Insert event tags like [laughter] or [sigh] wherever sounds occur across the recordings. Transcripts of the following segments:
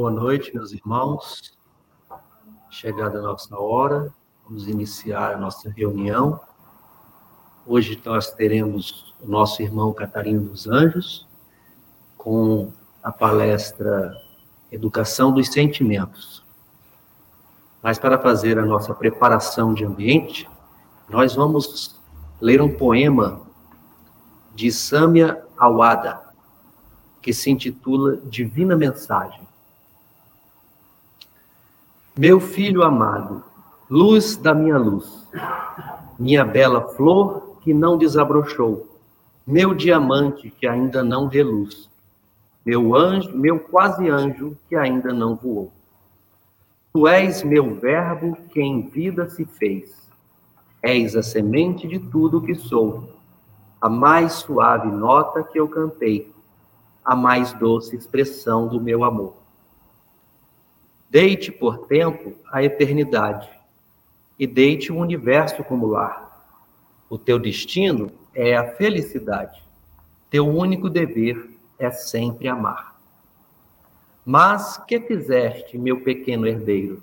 Boa noite, meus irmãos. Chegada a nossa hora, vamos iniciar a nossa reunião. Hoje nós teremos o nosso irmão Catarino dos Anjos com a palestra Educação dos Sentimentos. Mas para fazer a nossa preparação de ambiente, nós vamos ler um poema de Samia Awada, que se intitula Divina Mensagem. Meu filho amado, luz da minha luz, minha bela flor que não desabrochou, meu diamante que ainda não reluz, meu anjo, meu quase anjo que ainda não voou. Tu és meu verbo que em vida se fez. És a semente de tudo que sou, a mais suave nota que eu cantei, a mais doce expressão do meu amor. Deite por tempo a eternidade e deite o universo como lar. O teu destino é a felicidade. Teu único dever é sempre amar. Mas que fizeste, meu pequeno herdeiro?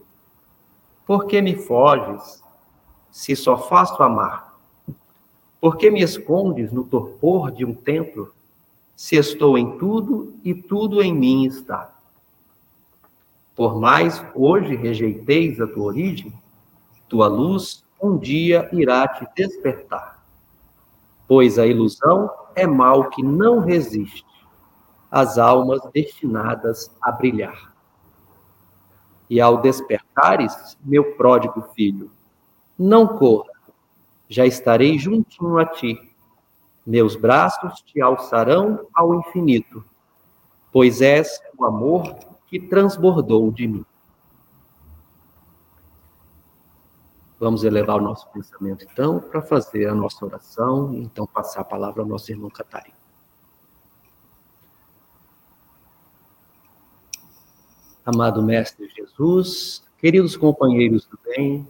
Por que me foges, se só faço amar? Por que me escondes no torpor de um templo, se estou em tudo e tudo em mim está? Por mais hoje rejeiteis a tua origem, tua luz um dia irá te despertar. Pois a ilusão é mal que não resiste às almas destinadas a brilhar. E ao despertares, meu pródigo filho, não corra, já estarei juntinho a ti. Meus braços te alçarão ao infinito, pois és o amor que transbordou de mim. Vamos elevar o nosso pensamento, então, para fazer a nossa oração e então passar a palavra ao nosso irmão Catarina. Amado Mestre Jesus, queridos companheiros do bem,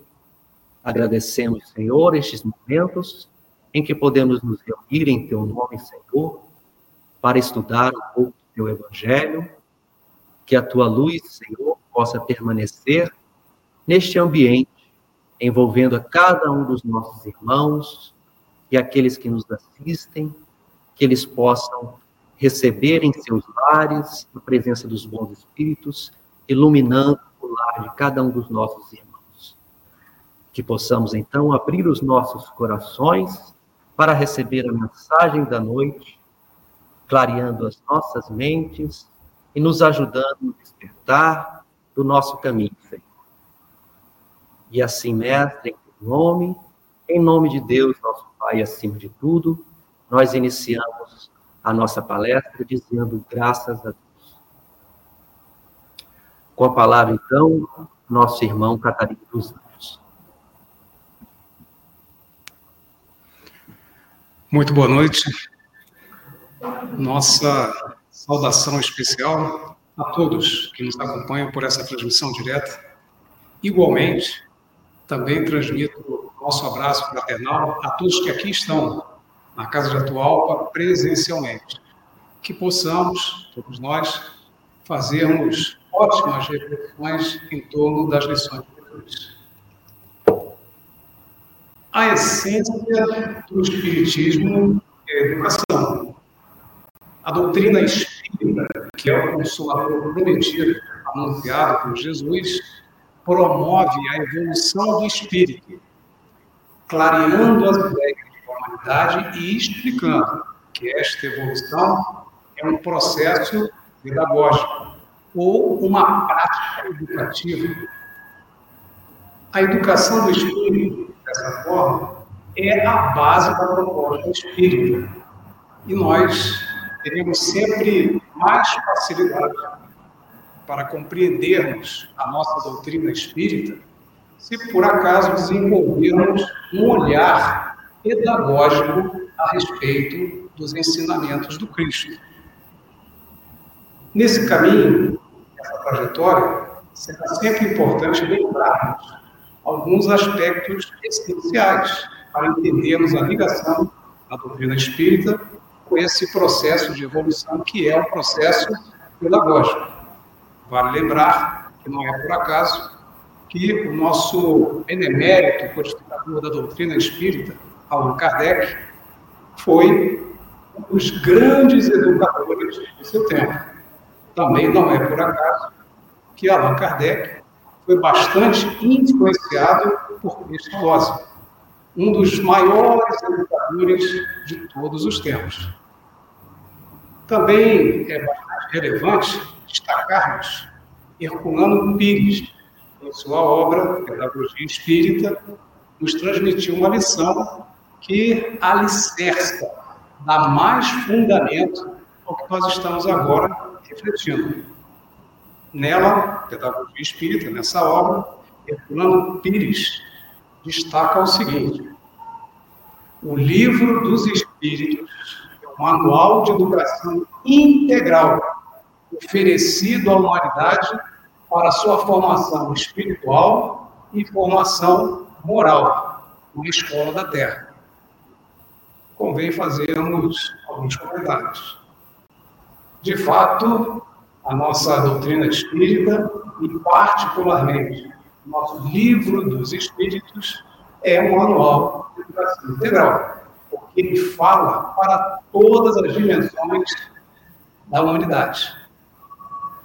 agradecemos, Senhor, estes momentos em que podemos nos reunir em Teu nome, Senhor, para estudar um pouco do Teu Evangelho, que a Tua luz, Senhor, possa permanecer neste ambiente, envolvendo a cada um dos nossos irmãos e aqueles que nos assistem, que eles possam receber em seus lares a presença dos bons espíritos iluminando o lar de cada um dos nossos irmãos. Que possamos então abrir os nossos corações para receber a mensagem da noite, clareando as nossas mentes e nos ajudando no despertar do nosso caminho. E assim, mestre, em nome, em nome de Deus, nosso Pai, acima de tudo, nós iniciamos a nossa palestra dizendo graças a Deus. Com a palavra, então, nosso irmão Catarina dos Anjos. Muito boa noite. Nossa saudação especial a todos que nos acompanham por essa transmissão direta. Igualmente, também transmito nosso abraço fraternal a todos que aqui estão na Casa de Atualpa presencialmente. Que possamos, todos nós, fazermos ótimas reflexões em torno das lições de Jesus. A essência do Espiritismo é a educação. A doutrina espírita, que é o consolador prometido, anunciado por Jesus, promove a evolução do espírito, clareando as ideias da humanidade e explicando que esta evolução é um processo pedagógico ou uma prática educativa. A educação do espírito, dessa forma, é a base da proposta espírita. E nós teremos sempre mais facilidade para compreendermos a nossa doutrina espírita se por acaso desenvolvermos um olhar pedagógico a respeito dos ensinamentos do Cristo. Nesse caminho, essa trajetória, será sempre importante lembrarmos alguns aspectos essenciais para entendermos a ligação da doutrina espírita com esse processo de evolução que é o processo pedagógico. Vale lembrar que não é por acaso que o nosso benemérito codificador da doutrina espírita, Allan Kardec, foi um dos grandes educadores de seu tempo. Também não é por acaso que Allan Kardec foi bastante influenciado por Pestalozzi, um dos maiores educadores de todos os tempos. Também é bastante relevante destacarmos Herculano Pires, em sua obra Pedagogia Espírita, nos transmitiu uma lição que alicerça, dá mais fundamento ao que nós estamos agora refletindo. Nela, Pedagogia Espírita, nessa obra, Herculano Pires destaca o seguinte: o Livro dos Espíritos é um manual de educação integral oferecido à humanidade para sua formação espiritual e formação moral na escola da Terra. Convém fazermos alguns comentários. De fato, a nossa doutrina espírita, e particularmente nosso livro dos espíritos, é um manual de educação integral, porque ele fala para todas as dimensões da humanidade.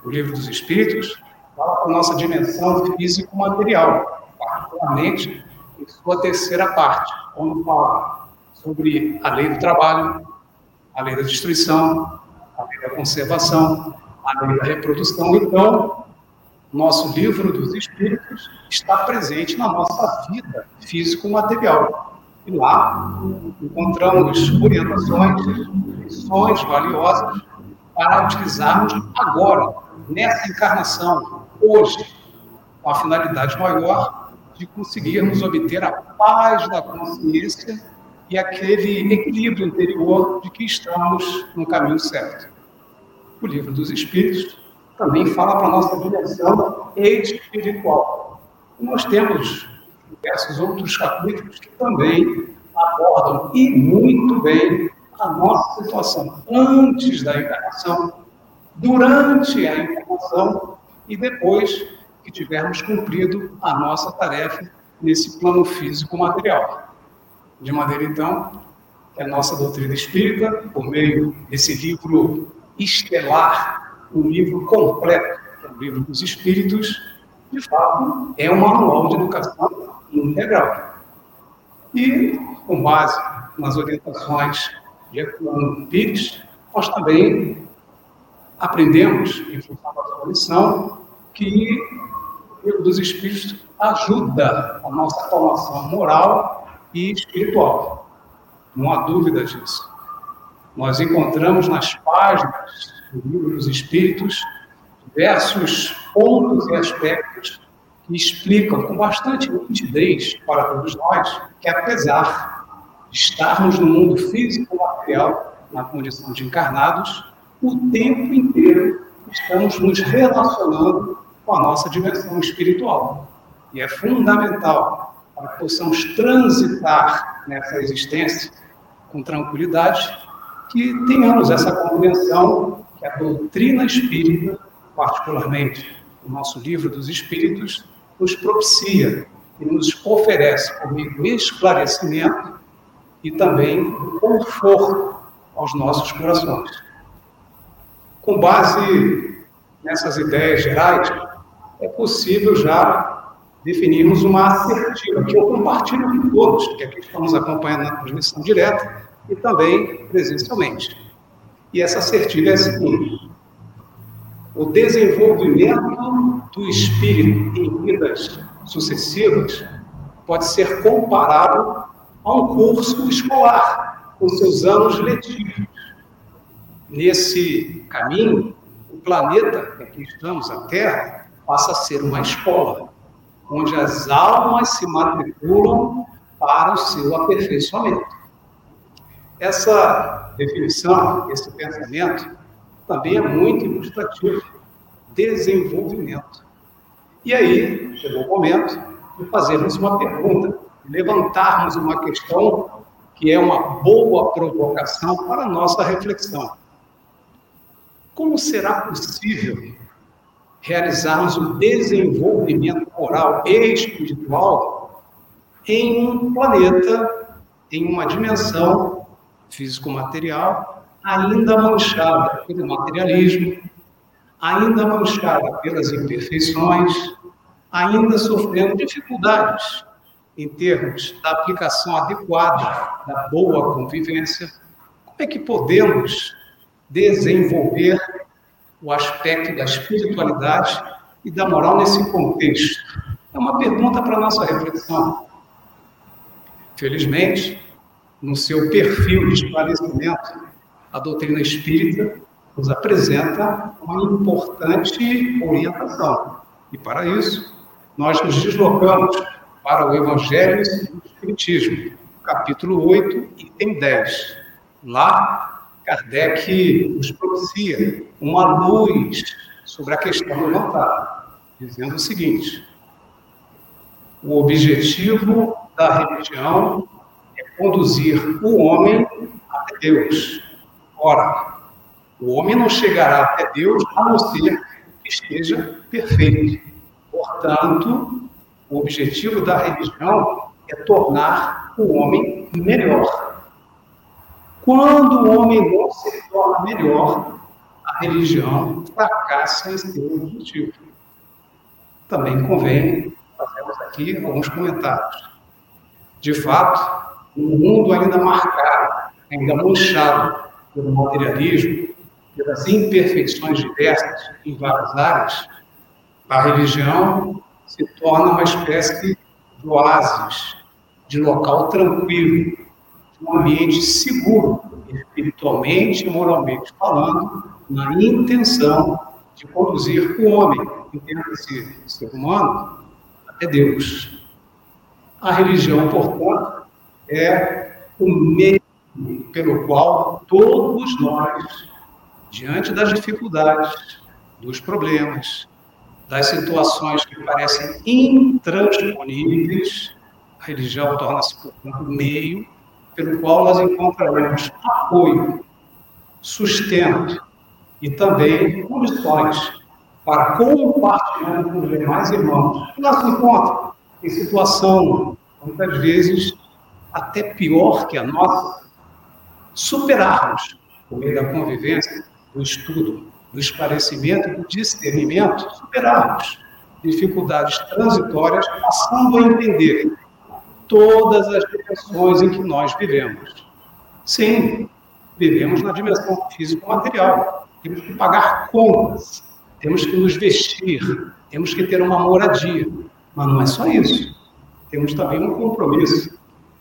O livro dos espíritos fala para a nossa dimensão físico-material, particularmente em sua terceira parte, onde fala sobre a lei do trabalho, a lei da destruição, a lei da conservação, a lei da reprodução. Então, nosso livro dos Espíritos está presente na nossa vida físico-material. E lá encontramos orientações, lições valiosas para utilizarmos agora, nessa encarnação, hoje, com a finalidade maior de conseguirmos obter a paz da consciência e aquele equilíbrio interior de que estamos no caminho certo. O livro dos Espíritos também fala para a nossa dimensão espiritual. E nós temos diversos outros capítulos que também abordam e muito bem a nossa situação antes da encarnação, durante a encarnação e depois que tivermos cumprido a nossa tarefa nesse plano físico material. De maneira, então, que a nossa doutrina espírita, por meio desse livro estelar, um livro completo, que é o livro dos Espíritos, de fato, é um manual de educação integral. E, com base nas orientações de Herculano Pires, nós também aprendemos, em função da sua lição, que o livro dos Espíritos ajuda a nossa formação moral e espiritual. Não há dúvida disso. Nós encontramos nas páginas do livro dos Espíritos diversos pontos e aspectos que explicam com bastante nitidez para todos nós que, apesar de estarmos no mundo físico material, na condição de encarnados, o tempo inteiro estamos nos relacionando com a nossa dimensão espiritual. E é fundamental para que possamos transitar nessa existência com tranquilidade, que tenhamos essa compreensão que a doutrina espírita, particularmente o nosso livro dos Espíritos, nos propicia e nos oferece do esclarecimento e também conforto aos nossos corações. Com base nessas ideias gerais, é possível já definirmos uma assertiva, que eu compartilho com todos, que aqui estamos acompanhando na transmissão direta e também presencialmente. E essa assertiva é a seguinte: o desenvolvimento do espírito em vidas sucessivas pode ser comparado a um curso escolar, com seus anos letivos. Nesse caminho, o planeta em que estamos, a Terra, passa a ser uma escola, onde as almas se matriculam para o seu aperfeiçoamento. Essa definição, esse pensamento, também é muito ilustrativo. Desenvolvimento. E aí, chegou o momento de fazermos uma pergunta, levantarmos uma questão que é uma boa provocação para a nossa reflexão. Como será possível realizarmos o desenvolvimento moral e espiritual em um planeta, em uma dimensão físico-material ainda manchada pelo materialismo, ainda manchada pelas imperfeições, ainda sofrendo dificuldades em termos da aplicação adequada da boa convivência, como é que podemos desenvolver o aspecto da espiritualidade e da moral nesse contexto? É uma pergunta para a nossa reflexão. Felizmente, no seu perfil de esclarecimento, a doutrina espírita nos apresenta uma importante orientação. E para isso, nós nos deslocamos para o Evangelho e o Espiritismo, capítulo 8, item 10. Lá, Kardec nos propicia uma luz sobre a questão levantada, dizendo o seguinte: o objetivo da religião conduzir o homem até Deus. Ora, o homem não chegará até Deus a não ser que esteja perfeito. Portanto, o objetivo da religião é tornar o homem melhor. Quando o homem não se torna melhor, a religião fracassa em seu objetivo. Também convém fazermos aqui alguns comentários. De fato, um mundo ainda marcado, ainda manchado pelo materialismo, pelas imperfeições diversas em várias áreas, a religião se torna uma espécie de oásis, de local tranquilo, de um ambiente seguro, espiritualmente e moralmente falando, na intenção de conduzir o homem, entenda-se ser humano, até Deus. A religião, portanto, é o meio pelo qual todos nós, diante das dificuldades, dos problemas, das situações que parecem intransponíveis, a religião torna-se, portanto, meio pelo qual nós encontraremos apoio, sustento e também condições para compartilhar com os demais irmãos. Que nós encontramos em situação, muitas vezes, até pior que a nossa, superarmos, por meio da convivência, do estudo, do esclarecimento do discernimento, superarmos dificuldades transitórias, passando a entender todas as dimensões em que nós vivemos. Sim, vivemos na dimensão físico-material. Temos que pagar contas, temos que nos vestir, temos que ter uma moradia. Mas não é só isso. Temos também um compromisso.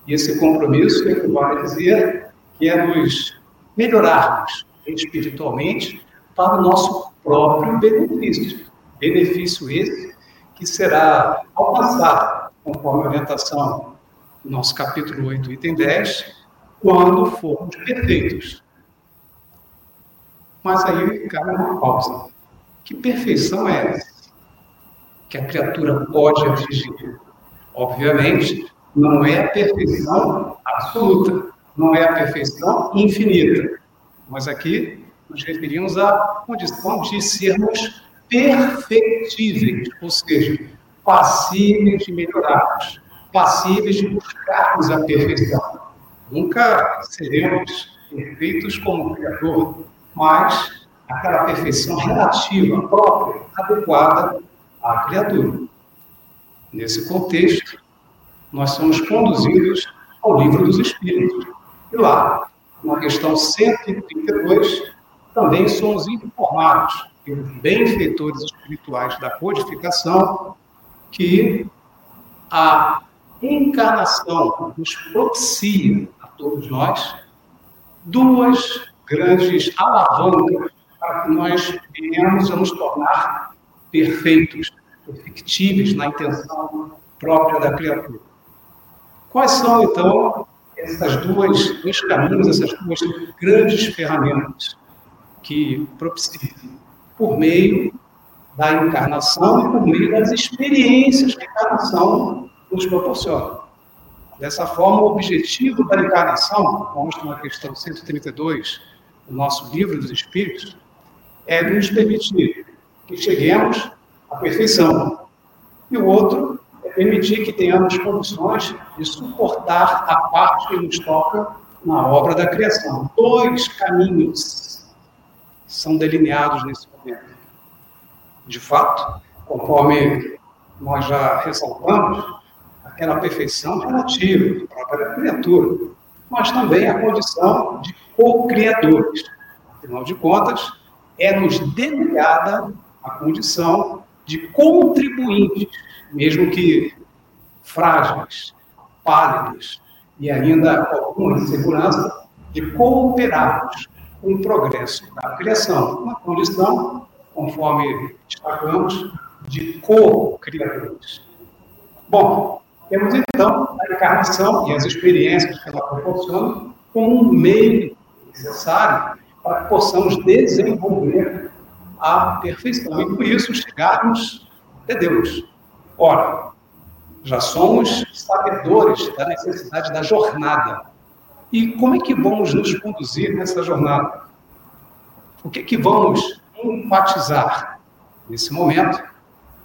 E esse compromisso equivale a dizer que é nos melhorarmos espiritualmente para o nosso próprio benefício. Benefício esse que será alcançado, conforme a orientação do nosso capítulo 8, item 10, quando formos perfeitos. Mas aí cabe uma pausa. Que perfeição é essa? Que a criatura pode atingir? Obviamente, não é a perfeição absoluta, não é a perfeição infinita. Mas aqui nos referimos à condição de sermos perfectíveis, ou seja, passíveis de melhorarmos, passíveis de buscarmos a perfeição. Nunca seremos perfeitos como Criador, mas aquela perfeição relativa, própria, adequada à criatura. Nesse contexto, nós somos conduzidos ao livro dos Espíritos. E lá, na questão 132, também somos informados pelos benfeitores espirituais da codificação que a encarnação nos propicia a todos nós duas grandes alavancas para que nós venhamos a nos tornar perfeitos, perfectíveis na intenção própria da criatura. Quais são, então, essas duas, dois caminhos, essas duas grandes ferramentas? que propicia por meio da encarnação e por meio das experiências que a encarnação nos proporciona. Dessa forma, o objetivo da encarnação, consta na questão 132 do nosso livro dos Espíritos, é nos permitir que cheguemos à perfeição. E o outro permitir que tenhamos condições de suportar a parte que nos toca na obra da criação. Dois caminhos são delineados nesse momento. De fato, conforme nós já ressaltamos, aquela perfeição relativa à própria criatura, mas também a condição de co-criadores. Afinal de contas, é-nos delegada a condição de contribuintes, mesmo que frágeis, pálidos e ainda com alguma insegurança, de cooperarmos com o progresso da criação, uma condição, conforme destacamos, de co-criadores. Bom, temos então a encarnação e as experiências que ela proporciona como um meio necessário para que possamos desenvolver a perfeição e, com isso, chegarmos até Deus. Ora, já somos sabedores da necessidade da jornada. E como é que vamos nos conduzir nessa jornada? O que é que vamos enfatizar? Nesse momento,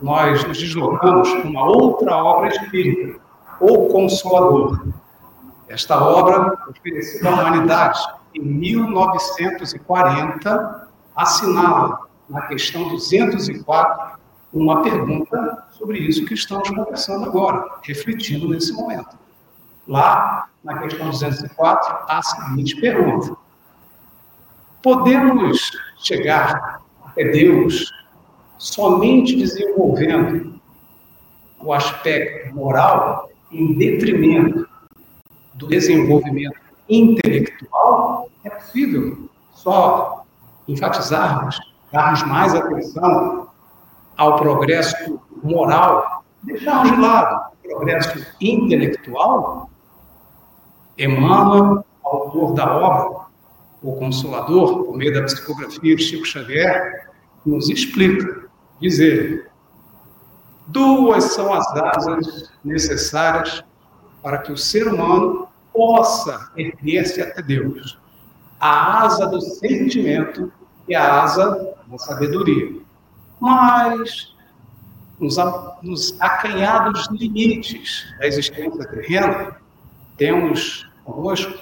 nós nos deslocamos para uma outra obra espírita, O Consolador. Esta obra, oferecida à humanidade em 1940, assinala, na questão 204, uma pergunta sobre isso que estamos conversando agora, refletindo nesse momento. Lá, na questão 204, a seguinte pergunta: Podemos chegar até Deus somente desenvolvendo o aspecto moral em detrimento do desenvolvimento intelectual, é possível só enfatizarmos, darmos mais atenção ao progresso moral, deixarmos de lado o progresso intelectual. Emmanuel, autor da obra, o Consolador, por meio da psicografia de Chico Xavier, nos explica dizer: duas são as asas necessárias para que o ser humano possa erguer-se até Deus: a asa do sentimento e a asa da sabedoria. Mas, nos, nos acanhados limites da existência terrena, temos conosco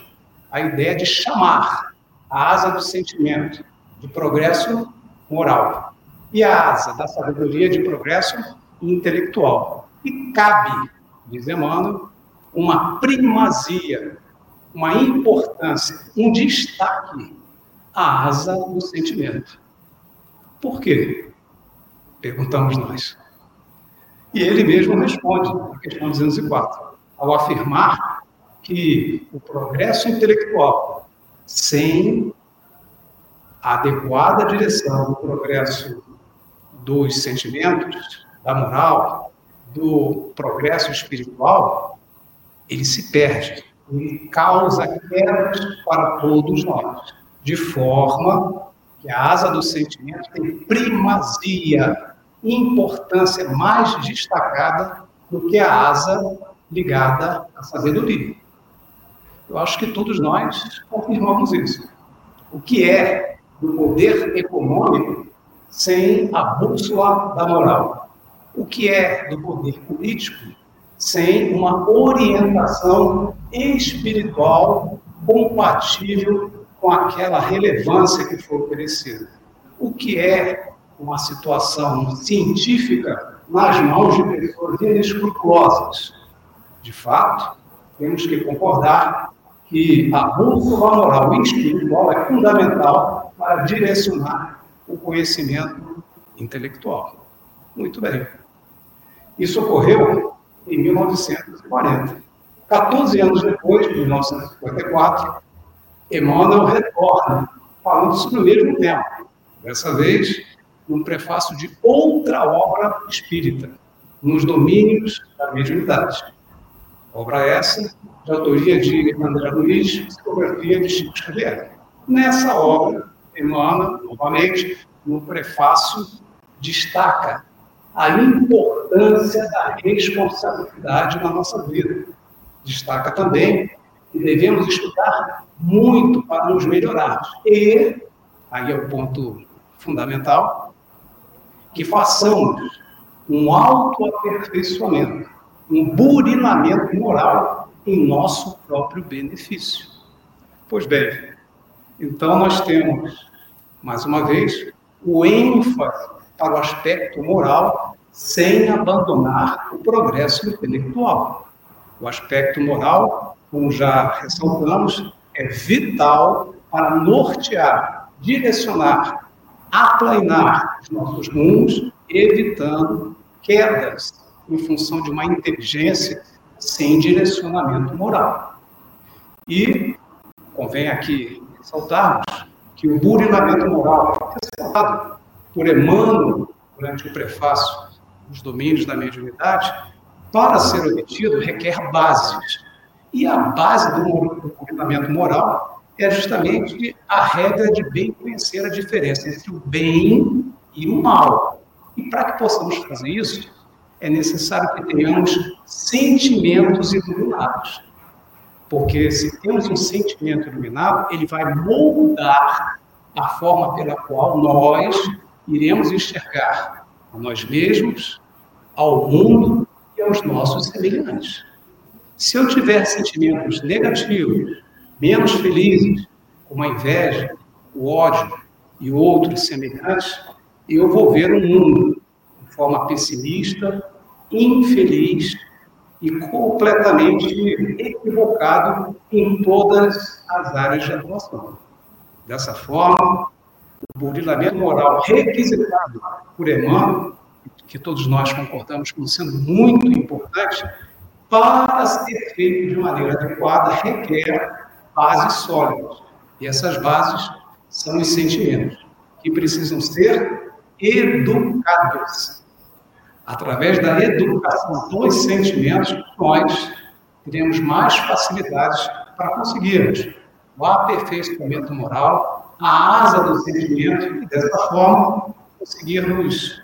a ideia de chamar a asa do sentimento de progresso moral e a asa da sabedoria de progresso intelectual. E cabe, diz Emmanuel, uma primazia, uma importância, um destaque à asa do sentimento. Por quê? Perguntamos nós. E ele mesmo responde, na questão 204, ao afirmar que o progresso intelectual, sem a adequada direção do progresso dos sentimentos, da moral, do progresso espiritual, ele se perde, ele causa quedas para todos nós, de forma que a asa do sentimento tem primazia, importância mais destacada do que a asa ligada à sabedoria. Eu acho que todos nós confirmamos isso. O que é do poder econômico sem a bússola da moral. O que é do poder político sem uma orientação espiritual compatível com aquela relevância que foi oferecida? O que é uma situação científica nas mãos de pessoas inescrupulosas? De fato, temos que concordar que a bússola moral e espiritual é fundamental para direcionar o conhecimento intelectual. Muito bem. Isso ocorreu em 1940. 14 anos depois, em 1954, Emmanuel retorna falando sobre o mesmo tema. Dessa vez, num prefácio de outra obra espírita, nos domínios da mediunidade. Obra essa de autoria de André Luiz, psicografia de Chico Xavier. Nessa obra, Emmanuel, novamente, no prefácio, destaca a importância da responsabilidade na nossa vida. Destaca também que devemos estudar muito para nos melhorarmos. E, aí é o ponto fundamental, que façamos um autoaperfeiçoamento, um burilamento moral em nosso próprio benefício. Pois bem, então nós temos, mais uma vez, o ênfase para o aspecto moral sem abandonar o progresso intelectual. O aspecto moral, como já ressaltamos, é vital para nortear, direcionar, aplainar os nossos rumos, evitando quedas em função de uma inteligência sem direcionamento moral. E convém aqui ressaltarmos que o burilamento moral, ressaltado por Emmanuel durante o prefácio dos domínios da mediunidade, para ser obtido requer bases. E a base do burilamento moral é justamente a regra de bem conhecer a diferença entre o bem e o mal. E para que possamos fazer isso, é necessário que tenhamos sentimentos iluminados. Porque se temos um sentimento iluminado, ele vai moldar a forma pela qual nós iremos enxergar a nós mesmos, ao mundo e aos nossos semelhantes. Se eu tiver sentimentos negativos, menos felizes, como a inveja, o ódio e outros semelhantes, eu vou ver o mundo de forma pessimista, infeliz e completamente equivocado em todas as áreas de atuação. Dessa forma, o burilamento moral requisitado por Emmanuel, que todos nós concordamos como sendo muito importante, para ser feito de maneira adequada, requer bases sólidas. E essas bases são os sentimentos, que precisam ser educados. Através da educação dos sentimentos, nós teremos mais facilidades para conseguirmos o aperfeiçoamento moral, a asa do sentimento, e dessa forma conseguirmos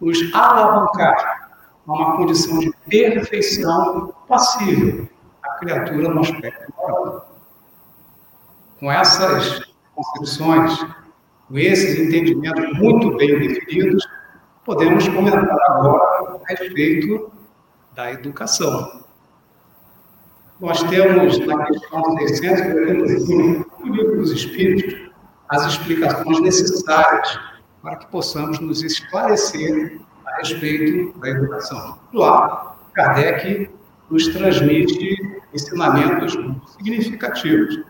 nos alavancar a uma condição de perfeição passível à criatura no aspecto moral. Com essas concepções, com esses entendimentos muito bem definidos, podemos comentar agora a respeito da educação. Nós temos na questão 645 do livro dos Espíritos as explicações necessárias para que possamos nos esclarecer a respeito da educação. Lá, Kardec nos transmite ensinamentos muito significativos.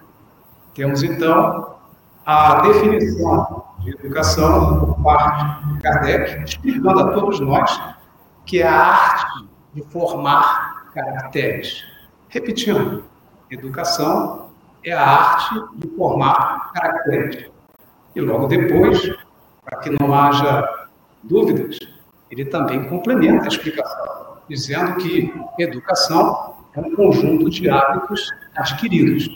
Temos, então, a definição de educação por parte de Kardec, explicando a todos nós que é a arte de formar caracteres. Repetindo, educação é a arte de formar caracteres. E logo depois, para que não haja dúvidas, ele também complementa a explicação, dizendo que educação é um conjunto de hábitos adquiridos.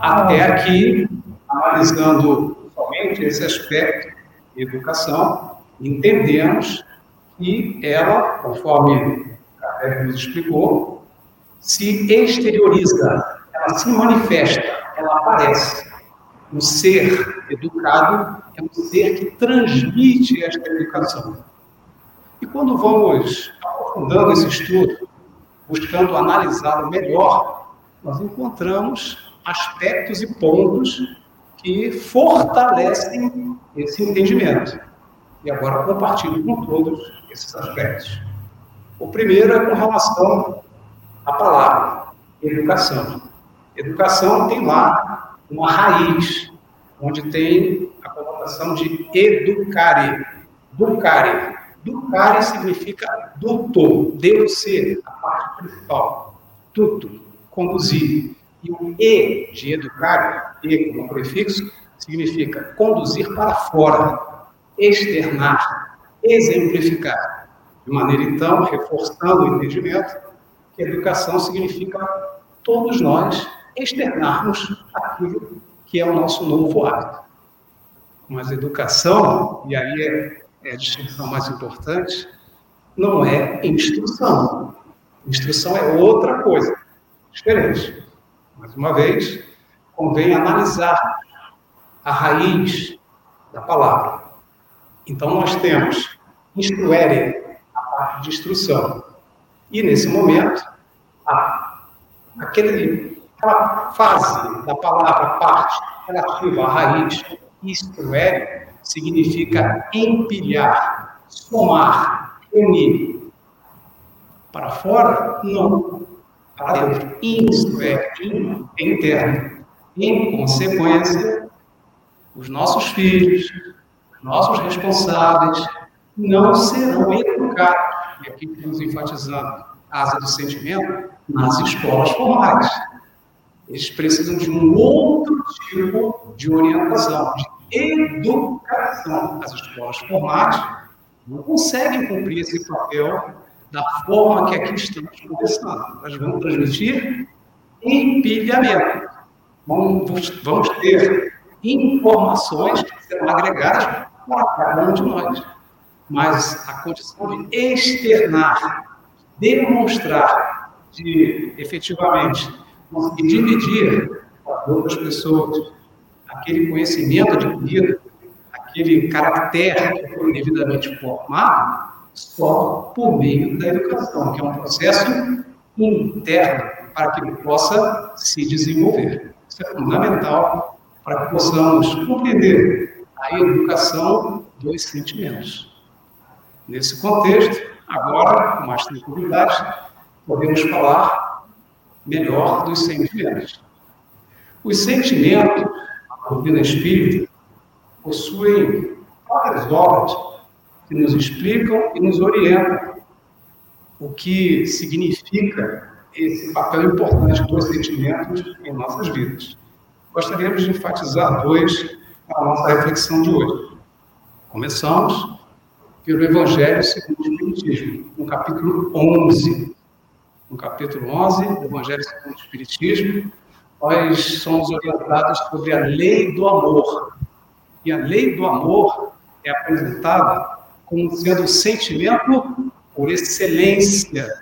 Até aqui, analisando somente esse aspecto educação, entendemos que ela, conforme Kardec nos explicou, se exterioriza, ela se manifesta, ela aparece. O ser educado é um ser que transmite esta educação. E quando vamos aprofundando esse estudo, buscando analisá-lo melhor, nós encontramos aspectos e pontos que fortalecem esse entendimento. E agora compartilho com todos esses aspectos. O primeiro é com relação à palavra, educação. Educação tem lá uma raiz, onde tem a conotação de educare, ducare. Ducare significa doutor, Deus ser, a parte principal. Tudo, conduzir. E o E de educar, E como prefixo, significa conduzir para fora, externar, exemplificar. De maneira, então, reforçando o entendimento, que educação significa todos nós externarmos aquilo que é o nosso novo hábito. Mas educação, e aí é, é a distinção mais importante, não é instrução. Instrução é outra coisa, diferente. Mais uma vez, convém analisar a raiz da palavra. Então, nós temos instruere, a parte de instrução. E, nesse momento, a, aquele, aquela fase da palavra parte relativa à raiz, instruere, significa empilhar, somar, unir. Para fora, não. Para instruere, é interno. Em consequência, os nossos filhos, os nossos responsáveis, não serão educados, e aqui estamos enfatizando a asa do sentimento, nas escolas formais. Eles precisam de um outro tipo de orientação, de educação. As escolas formais não conseguem cumprir esse papel da forma que aqui estamos conversando. Nós vamos transmitir empilhamento. Vamos, vamos ter informações que serão agregadas para cada um de nós. Mas a condição de externar, demonstrar, de efetivamente conseguir dividir com as outras pessoas aquele conhecimento adquirido, aquele caráter que foi devidamente formado, só por meio da educação, que é um processo interno para que ele possa se desenvolver. Isso é fundamental para que possamos compreender a educação dos sentimentos. Nesse contexto, agora, com mais tranquilidade, podemos falar melhor dos sentimentos. Os sentimentos, a doutrina espírita, possuem várias obras que nos explicam e nos orientam o que significa esse papel importante dos sentimentos em nossas vidas. Gostaríamos de enfatizar dois na nossa reflexão de hoje. Começamos pelo Evangelho segundo o Espiritismo, no capítulo 11. No capítulo 11 do Evangelho segundo o Espiritismo, nós somos orientados sobre a lei do amor. E a lei do amor é apresentada como sendo o sentimento por excelência,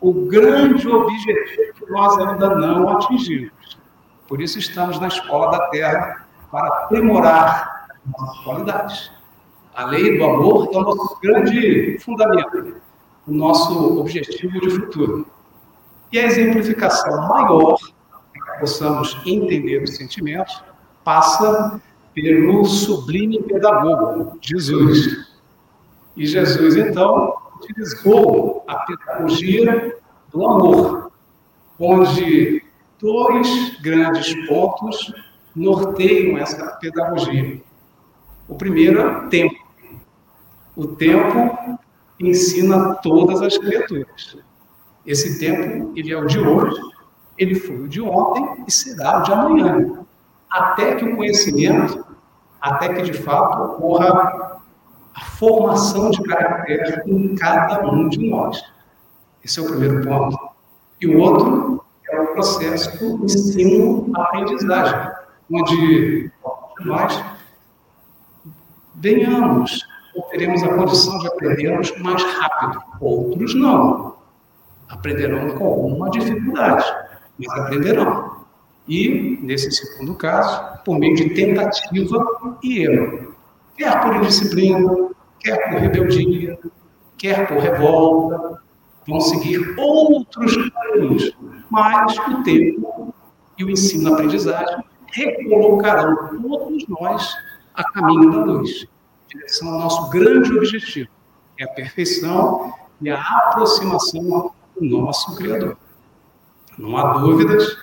o grande objetivo que nós ainda não atingimos. Por isso estamos na escola da Terra para aprimorar as nossas qualidades. A lei do amor é o nosso grande fundamento, o nosso objetivo de futuro. E a exemplificação maior, para que possamos entender os sentimentos, passa pelo sublime pedagogo, Jesus. E Jesus, então, utilizou a pedagogia do amor, onde dois grandes pontos norteiam essa pedagogia. O primeiro é o tempo. O tempo ensina todas as criaturas. Esse tempo, ele é o de hoje, ele foi o de ontem e será o de amanhã. Até que o conhecimento, até que de fato ocorra a formação de caráter em cada um de nós. Esse é o primeiro ponto. E o outro é o processo do ensino-aprendizagem, onde nós venhamos ou teremos a condição de aprendermos mais rápido. Outros não. Aprenderão com alguma dificuldade, mas aprenderão. E, nesse segundo caso, por meio de tentativa e erro. Quer por indisciplina, quer por rebeldia, quer por revolta, vão seguir outros caminhos, mas o tempo e o ensino-aprendizagem recolocarão todos nós a caminho da luz, em direção ao nosso grande objetivo, que é a perfeição e a aproximação do nosso Criador. Não há dúvidas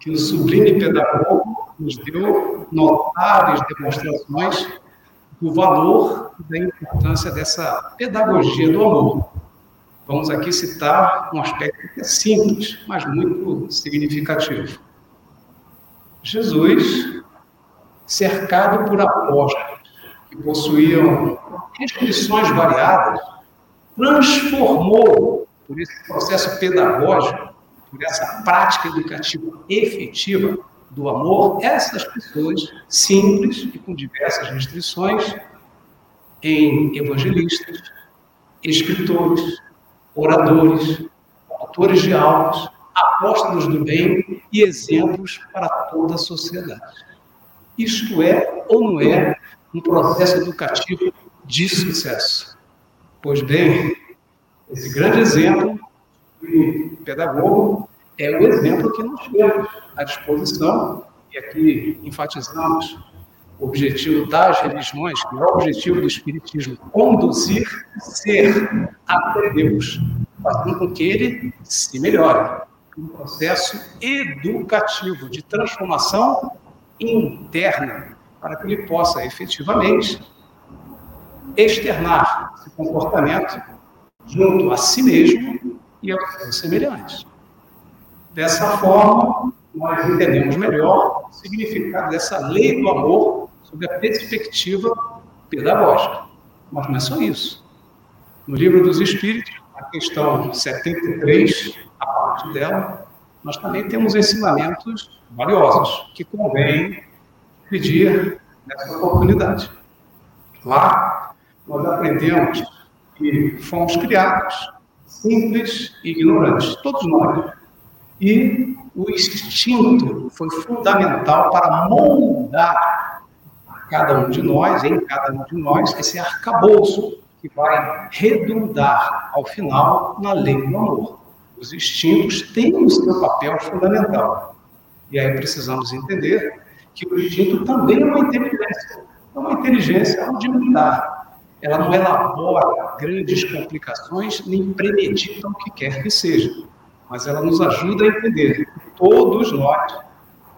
que o sublime pedagogo nos deu notáveis demonstrações do valor e da importância dessa pedagogia do amor. Vamos aqui citar um aspecto que é simples, mas muito significativo. Jesus, cercado por apóstolos que possuíam restrições variadas, transformou, por esse processo pedagógico, por essa prática educativa efetiva, do amor, essas pessoas simples e com diversas restrições em evangelistas, escritores, oradores, autores de aulas, apóstolos do bem e exemplos para toda a sociedade. Isto é ou não é um processo educativo de sucesso. Pois bem, esse grande exemplo de pedagogo é o exemplo que nós temos à disposição, e aqui enfatizamos o objetivo das religiões, que é o objetivo do Espiritismo, conduzir ser até Deus, fazendo com que ele se melhore. Um processo educativo de transformação interna, para que ele possa efetivamente externar esse comportamento junto a si mesmo e aos semelhantes. Dessa forma, nós entendemos melhor o significado dessa lei do amor sob a perspectiva pedagógica. Mas não é só isso. No livro dos Espíritos, a questão 73, a parte dela, nós também temos ensinamentos valiosos que convém pedir nessa oportunidade. Lá, nós aprendemos que fomos criados simples e ignorantes, todos nós. E o instinto foi fundamental para moldar cada um de nós, em cada um de nós, esse arcabouço que vai redundar, ao final, na lei do amor. Os instintos têm o seu papel fundamental. E aí precisamos entender que o instinto também é uma inteligência. É uma inteligência rudimentar ela não elabora grandes complicações nem premedita o que quer que seja, mas ela nos ajuda a entender todos nós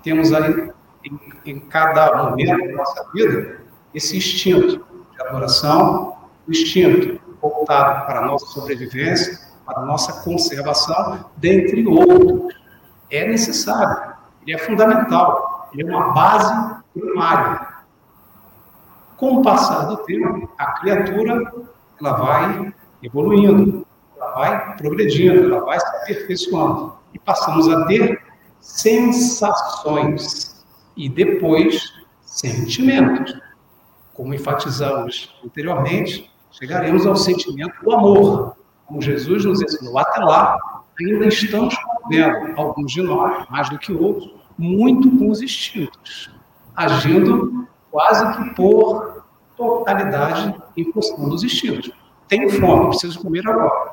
temos aí, em, em cada momento da nossa vida, esse instinto de adoração, o instinto voltado para a nossa sobrevivência, para a nossa conservação, dentre outros. É necessário, ele é fundamental, ele é uma base primária com o passar do tempo, a criatura ela vai evoluindo, vai progredindo, ela vai se aperfeiçoando. E passamos a ter sensações e depois sentimentos. Como enfatizamos anteriormente, chegaremos ao sentimento do amor. Como Jesus nos ensinou até lá, ainda estamos vendo alguns de nós, mais do que outros, muito com os instintos, agindo quase que por totalidade em função dos instintos. Tem fome, preciso comer agora.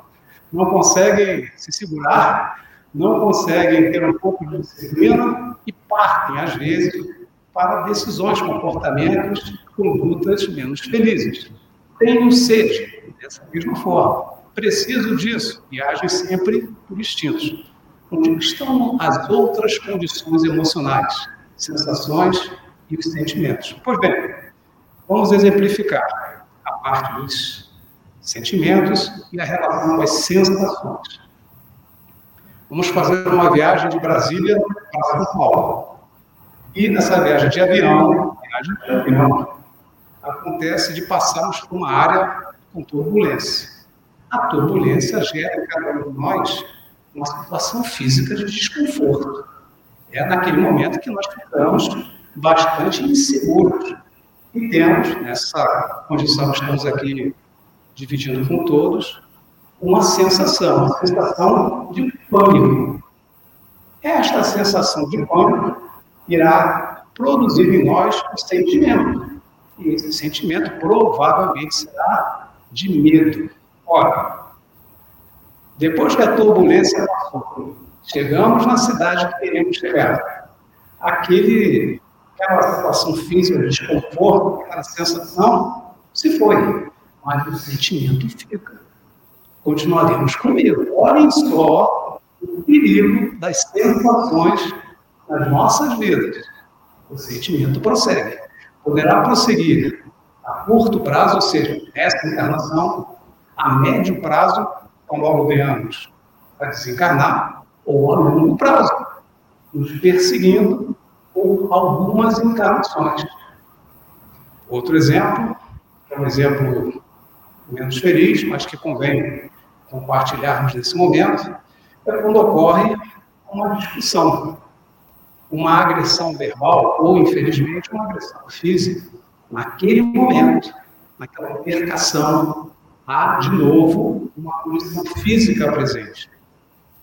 Não conseguem se segurar, não conseguem ter um pouco de disciplina e partem, às vezes, para decisões, comportamentos, condutas menos felizes. Tenho sede, dessa mesma forma. Preciso disso e agem sempre por instintos. Onde estão as outras condições emocionais, sensações e os sentimentos? Pois bem, Vamos exemplificar a parte dos sentimentos e a relação às sensações. Vamos fazer uma viagem de Brasília para São Paulo. E nessa viagem de avião, viagem de avião, acontece de passarmos por uma área com turbulência. A turbulência gera em cada um de nós uma situação física de desconforto. É naquele momento que nós ficamos bastante inseguros e temos, nessa condição que estamos aqui dividindo com todos, uma sensação, uma sensação de pânico. Esta sensação de pânico irá produzir em nós um sentimento. E esse sentimento provavelmente será de medo. Ora, depois que a turbulência passou, chegamos na cidade que queremos chegar. Aquele aquela situação física de desconforto, aquela sensação, se foi. Mas o sentimento fica. Continuaremos comigo. Olhem só o perigo das sensações nas nossas vidas. O sentimento prossegue. Poderá prosseguir a curto prazo, ou seja, esta encarnação, a médio prazo, quando logo venhamos a desencarnar, ou a longo prazo, nos perseguindo por algumas encarnações. Outro exemplo, é um exemplo menos feliz, mas que convém compartilharmos nesse momento, é quando ocorre uma discussão, uma agressão verbal ou, infelizmente, uma agressão física. Naquele momento, naquela percação, há de novo uma condição física presente.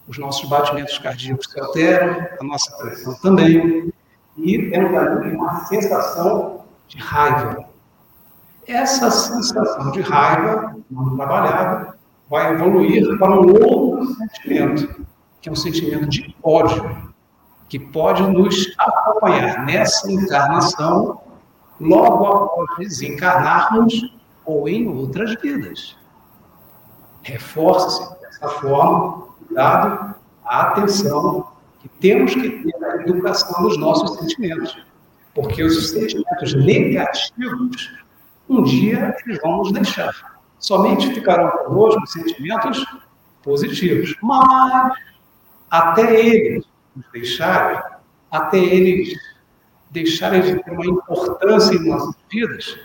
Os nossos batimentos cardíacos se alteram, a nossa pressão também, e temos ali uma sensação de raiva. Essa sensação de raiva, não trabalhada, vai evoluir para um outro sentimento, que é um sentimento de ódio, que pode nos acompanhar nessa encarnação logo após desencarnarmos ou em outras vidas. Reforça-se dessa forma, cuidado, a atenção que temos que ter na educação dos nossos sentimentos. Porque os sentimentos negativos, um dia eles vão nos deixar. Somente ficarão conosco os sentimentos positivos. Mas, até eles nos deixarem, até eles deixarem de ter uma importância em nossas vidas,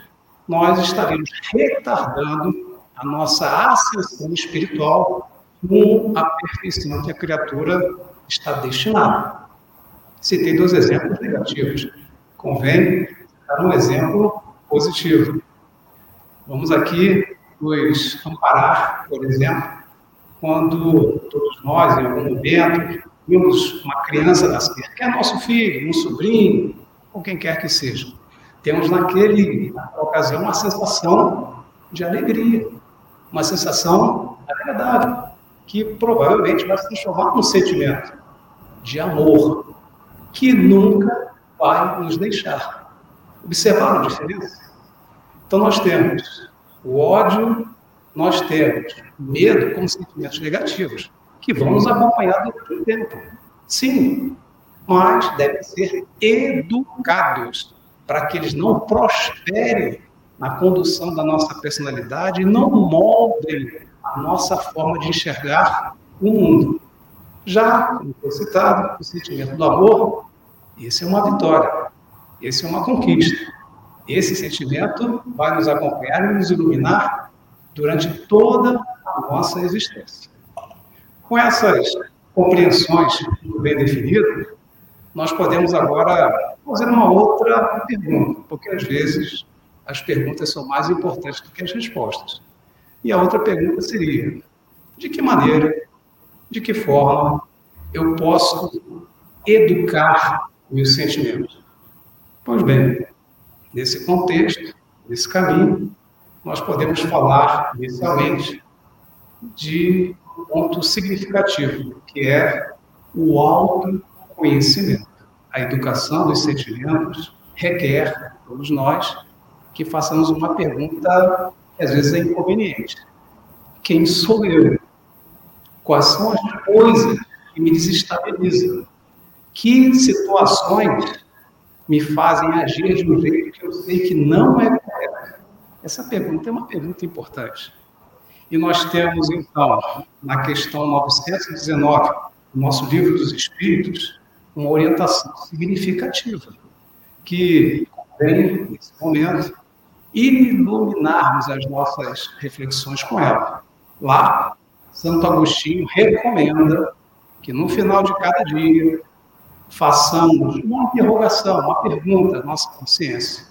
nós estaremos retardando a nossa ascensão espiritual com a perfeição que a criatura está destinada. Citei dois exemplos negativos. Convém dar um exemplo positivo. Vamos aqui nos amparar, por exemplo, quando todos nós, em algum momento, vimos uma criança nascer, que é nosso filho, um sobrinho, ou quem quer que seja. Temos naquele, naquela ocasião uma sensação de alegria, uma sensação agradável, que provavelmente vai se transformar num sentimento de amor, que nunca vai nos deixar. Observaram a diferença? Então nós temos o ódio, nós temos medo como sentimentos negativos, que vão nos acompanhar durante o tempo. Sim, mas devem ser educados para que eles não prosperem na condução da nossa personalidade e não moldem a nossa forma de enxergar o mundo. Já, como foi citado, o sentimento do amor, esse é uma vitória, esse é uma conquista. Esse sentimento vai nos acompanhar e nos iluminar durante toda a nossa existência. Com essas compreensões bem definidas, nós podemos agora fazer uma outra pergunta, porque às vezes as perguntas são mais importantes do que as respostas. E a outra pergunta seria: de que maneira, de que forma eu posso educar meus sentimentos? Pois bem, nesse contexto, nesse caminho, nós podemos falar inicialmente de um ponto significativo, que é o alto conhecimento. A educação dos sentimentos requer, todos nós, que façamos uma pergunta que às vezes é inconveniente. Quem sou eu? Quais são as coisas que me desestabilizam? Que situações me fazem agir de um jeito que eu sei que não é correto? Essa pergunta é uma pergunta importante. E nós temos, então, na questão 919, no nosso livro dos Espíritos, uma orientação significativa, que vem, nesse momento, iluminarmos as nossas reflexões com ela. Lá, Santo Agostinho recomenda que no final de cada dia façamos uma interrogação, uma pergunta à nossa consciência.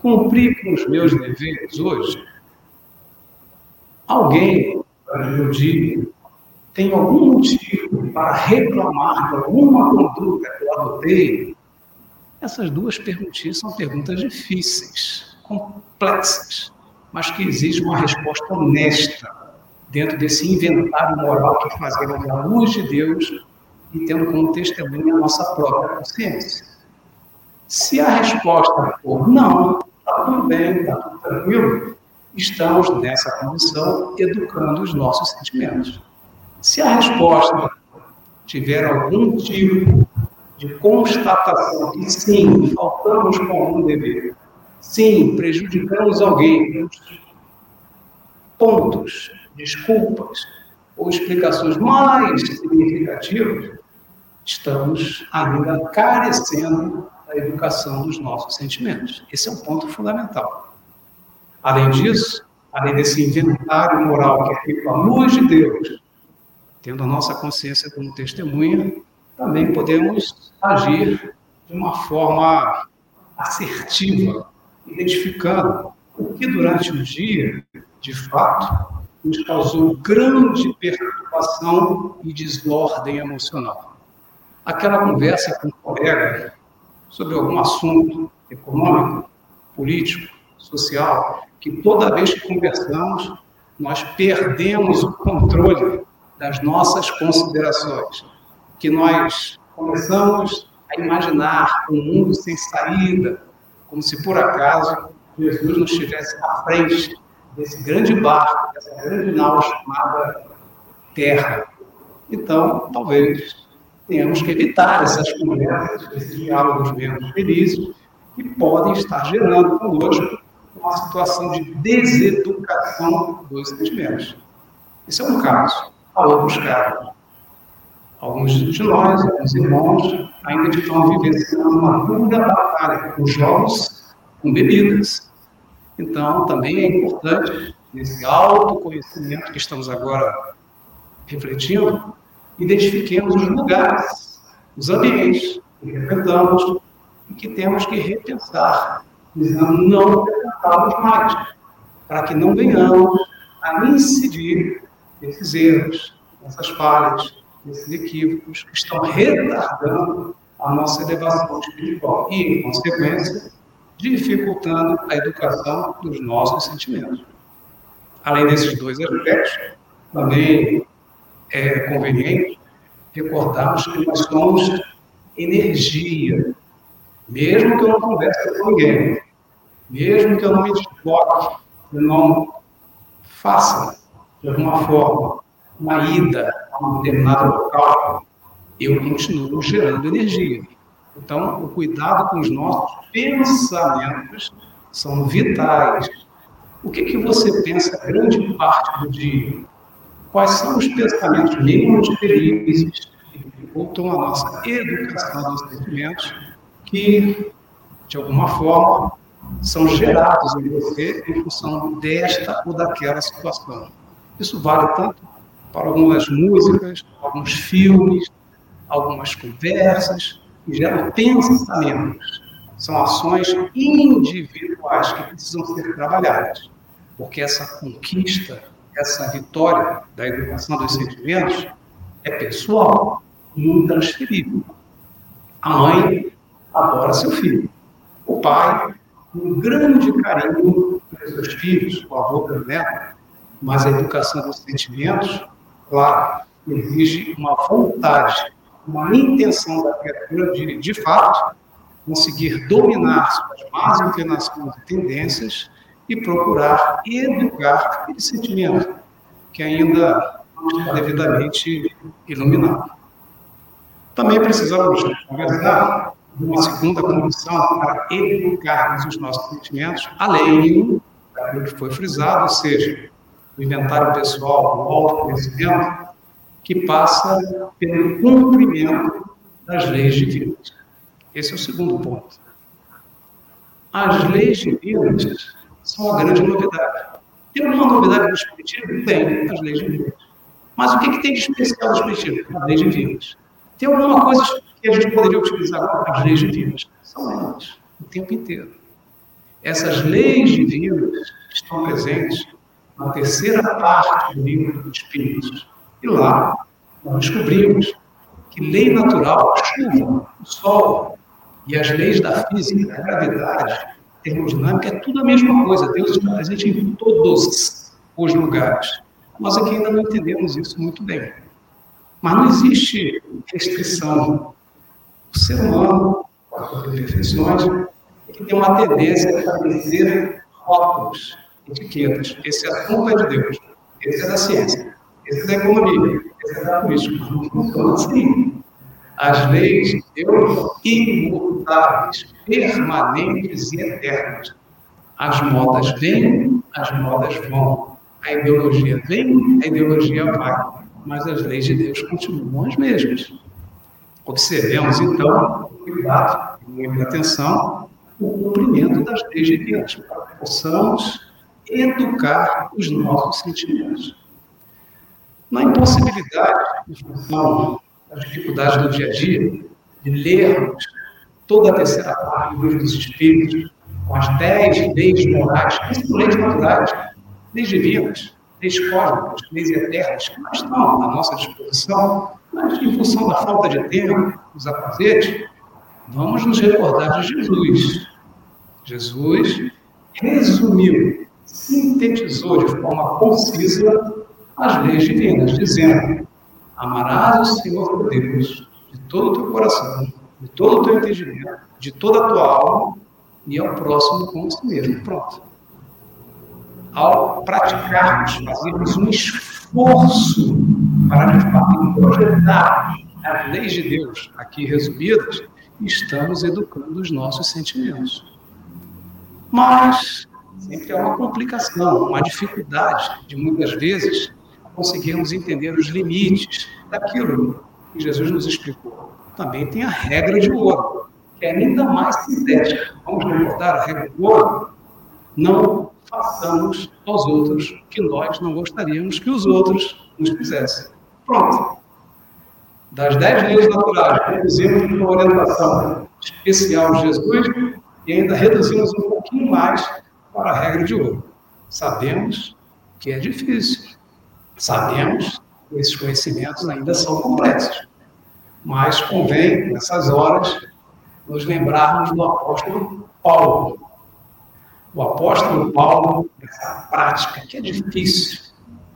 Cumpri com os meus deveres hoje? Alguém, para o dia, tem algum motivo para reclamar de alguma conduta que eu adotei? Essas duas perguntinhas são perguntas difíceis, complexas, mas que exigem uma resposta honesta dentro desse inventário moral que fazemos à luz de Deus e tendo como testemunha a nossa própria consciência. Se a resposta for não, está tudo bem, está tudo tranquilo, estamos nessa condição educando os nossos sentimentos. Se a resposta tiver algum tipo de constatação que sim, faltamos com algum dever, sim, prejudicamos alguém, pontos, desculpas ou explicações mais significativas, estamos ainda carecendo da educação dos nossos sentimentos. Esse é um ponto fundamental. Além disso, além desse inventário moral que é feito à luz de Deus, tendo a nossa consciência como testemunha, também podemos agir de uma forma assertiva, identificando o que durante o dia, de fato, nos causou grande perturbação e desordem emocional. Aquela conversa com um colega sobre algum assunto econômico, político, social, que toda vez que conversamos, nós perdemos o controle das nossas considerações, que nós começamos a imaginar um mundo sem saída, como se por acaso Jesus nos estivesse à frente desse grande barco, dessa grande nau chamada Terra. Então, talvez tenhamos que evitar essas conversas, esses diálogos menos felizes, que podem estar gerando conosco uma situação de deseducação dos sentimentos. Esse é um caso. Há outros casos. Alguns de nós, alguns irmãos, ainda estão vivenciando uma dura batalha com jogos, com bebidas. Então, também é importante, nesse autoconhecimento que estamos agora refletindo, identifiquemos os lugares, os ambientes que frequentamos e que temos que repensar, visando não frequentá-los mais, para que não venhamos a incidir nesses erros, nessas falhas, nesses equívocos que estão retardando a nossa elevação espiritual e, em consequência, dificultando a educação dos nossos sentimentos. Além desses dois aspectos, também é conveniente recordarmos que nós somos energia. Mesmo que eu não converse com ninguém, mesmo que eu não me desloque, eu não faça, de alguma forma, uma ida a um determinado local, eu continuo gerando energia. Então, o cuidado com os nossos pensamentos são vitais. O que, que você pensa grande parte do dia? Quais são os pensamentos felizes que dificultam a nossa educação dos sentimentos que, de alguma forma, são gerados em você em função desta ou daquela situação. Isso vale tanto para algumas músicas, alguns filmes, algumas conversas, que geram pensamentos. São ações individuais que precisam ser trabalhadas, porque essa conquista, essa vitória da educação dos sentimentos é pessoal e intransferível. A mãe adora seu filho. O pai, um grande carinho pelos seus filhos, o avô pelo neto, mas a educação dos sentimentos, claro, exige uma vontade uma intenção da criatura de, de fato, conseguir dominar suas más inclinações e tendências e procurar educar aquele sentimento que ainda não está devidamente iluminado. Também precisamos de uma segunda condição para educarmos os nossos sentimentos, além daquilo que foi frisado, ou seja, o inventário pessoal, o autoconhecimento, que passa pelo cumprimento das leis divinas. Esse é o segundo ponto. As leis divinas são uma grande novidade. Tem alguma novidade no Espiritismo? Tem, as leis divinas. Mas o que, que tem de especial no Espiritismo? As leis divinas. Tem alguma coisa que a gente poderia utilizar agora? As leis divinas. São elas, o tempo inteiro. Essas leis divinas estão presentes na terceira parte do livro dos Espíritos e lá nós descobrimos que lei natural, a chuva, o sol e as leis da física, da gravidade, termodinâmica, é tudo a mesma coisa. Deus está presente em todos os lugares. Nós aqui ainda não entendemos isso muito bem. Mas não existe restrição. O ser humano, com as suas imperfeições, tem uma tendência a estabelecer rótulos, etiquetas. Esse assunto é de Deus. Esse é da ciência. Esse é da economia, esse é da política. Não funciona assim. As leis de Deus imutáveis, permanentes e eternas. As modas vêm, as modas vão. A ideologia vem, a ideologia vai. Mas as leis de Deus continuam as mesmas. Observemos, então, cuidado muita atenção, o cumprimento das leis de Deus, para que possamos educar os nossos sentimentos. Na impossibilidade, em função das dificuldades do dia a dia, de lermos toda a terceira parte do livro dos Espíritos, com as dez leis morais, leis naturais, leis divinas, leis cósmicas, leis eternas, que estão à nossa disposição, mas em função da falta de tempo, dos afazeres, vamos nos recordar de Jesus. Jesus resumiu sintetizou de forma concisa as leis divinas, dizendo: Amarás o Senhor Deus de todo o teu coração, de todo o teu entendimento, de toda a tua alma e ao próximo como si mesmo. Pronto. Ao praticarmos, fazermos um esforço para fato projetar as leis de Deus aqui resumidas, estamos educando os nossos sentimentos. Mas sempre há uma complicação, uma dificuldade de muitas vezes conseguirmos entender os limites daquilo que Jesus nos explicou. Também tem a regra de ouro, que é ainda mais sintética. Vamos recordar a regra do ouro? Não façamos aos outros o que nós não gostaríamos que os outros nos fizessem. Pronto. Das dez leis naturais, reduzimos uma orientação especial de Jesus e ainda reduzimos um pouquinho mais para a regra de ouro. Sabemos que é difícil. Sabemos que esses conhecimentos ainda são complexos. Mas convém, nessas horas, nos lembrarmos do apóstolo Paulo. O apóstolo Paulo, essa prática que é difícil,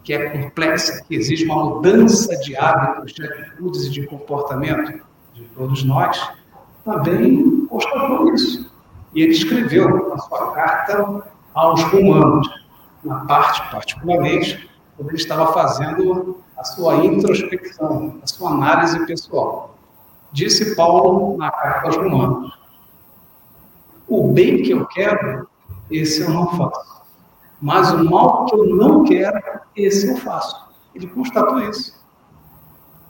que é complexa, que exige uma mudança de hábitos, de atitudes e de comportamento de todos nós, também constatou isso. E ele escreveu na sua carta aos romanos, na parte, particularmente, quando ele estava fazendo a sua introspecção, a sua análise pessoal. Disse Paulo na carta aos romanos: O bem que eu quero, esse eu não faço. Mas o mal que eu não quero, esse eu faço. Ele constatou isso.